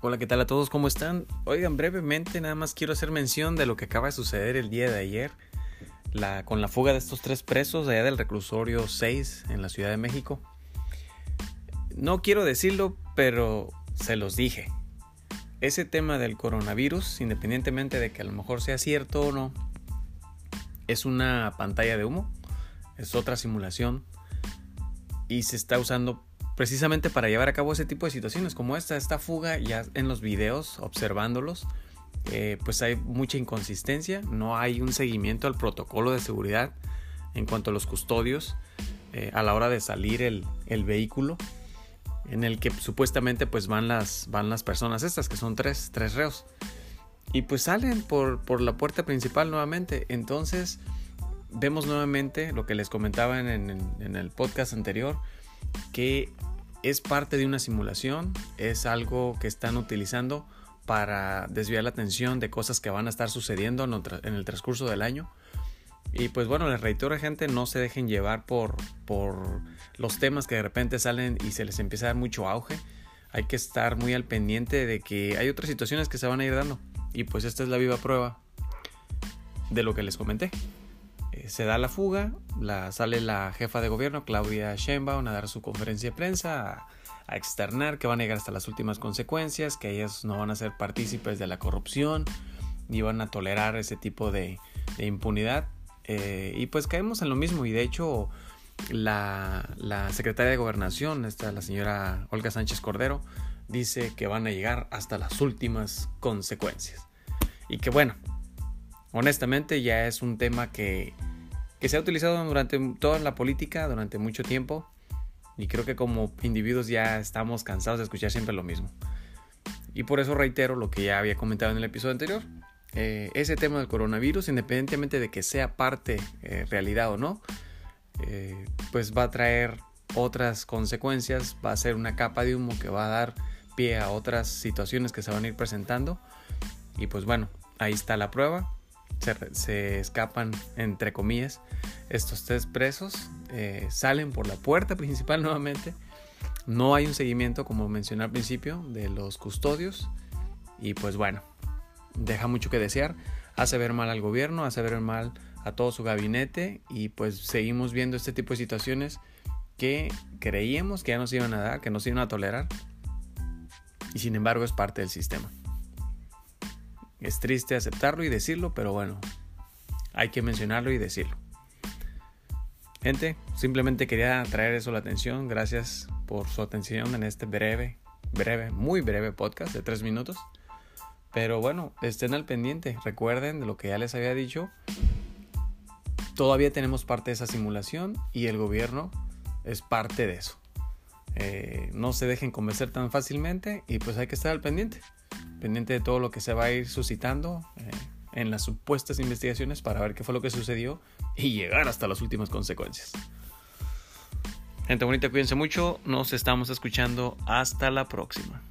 Hola, ¿qué tal a todos? ¿Cómo están? Oigan, brevemente nada más quiero hacer mención de lo que acaba de suceder el día de ayer la, con la fuga de estos tres presos allá del reclusorio 6 en la Ciudad de México. No quiero decirlo, pero se los dije. Ese tema del coronavirus, independientemente de que a lo mejor sea cierto o no, es una pantalla de humo, es otra simulación y se está usando precisamente para llevar a cabo ese tipo de situaciones como esta, esta fuga ya en los videos, observándolos, eh, pues hay mucha inconsistencia, no hay un seguimiento al protocolo de seguridad en cuanto a los custodios eh, a la hora de salir el, vehículo en el que supuestamente pues van las, van las personas estas que son tres, tres reos. Y pues salen por, por la puerta principal nuevamente. Entonces vemos nuevamente lo que les comentaba en, en el podcast anterior que es parte de una simulación, es algo que están utilizando para desviar la atención de cosas que van a estar sucediendo en el transcurso del año. Y pues bueno, les reitero gente, no se dejen llevar por, por los temas que de repente salen y se les empieza a dar mucho auge. Hay que estar muy al pendiente de que hay otras situaciones que se van a ir dando. Y pues esta es la viva prueba de lo que les comenté. Se da la fuga, la, sale la jefa de gobierno, Claudia Sheinbaum, a dar su conferencia de prensa, a, externar que van a llegar hasta las últimas consecuencias, que ellos no van a ser partícipes de la corrupción, ni van a tolerar ese tipo de, impunidad. Eh, y pues caemos en lo mismo, y de hecho la, la secretaria de gobernación, esta, la señora Olga Sánchez Cordero, dice que van a llegar hasta las últimas consecuencias. Y que bueno, honestamente ya es un tema que que se ha utilizado durante toda la política, durante mucho tiempo, y creo que como individuos ya estamos cansados de escuchar siempre lo mismo. Y por eso reitero lo que ya había comentado en el episodio anterior. Eh, ese tema del coronavirus, independientemente de que sea parte eh, realidad o no, eh, pues va a traer otras consecuencias, va a ser una capa de humo que va a dar pie a otras situaciones que se van a ir presentando. Y pues bueno, ahí está la prueba se, escapan, entre comillas, estos tres presos, eh, salen por la puerta principal nuevamente. No hay un seguimiento, como mencioné al principio, de los custodios. Y pues bueno, deja mucho que desear. Hace ver mal al gobierno, hace ver mal a todo su gabinete. Y pues seguimos viendo este tipo de situaciones que creíamos que ya nos iban a dar, que nos iban a tolerar. Y sin embargo es parte del sistema. Es triste aceptarlo y decirlo, pero bueno, hay que mencionarlo y decirlo. Gente, simplemente quería traer eso a la atención. Gracias por su atención en este breve, breve, muy breve podcast de tres minutos. Pero bueno, estén al pendiente. Recuerden de lo que ya les había dicho. Todavía tenemos parte de esa simulación y el gobierno es parte de eso. Eh, no se dejen convencer tan fácilmente y pues hay que estar al pendiente pendiente de todo lo que se va a ir suscitando eh, en las supuestas investigaciones para ver qué fue lo que sucedió y llegar hasta las últimas consecuencias. Gente bonita, cuídense mucho, nos estamos escuchando, hasta la próxima.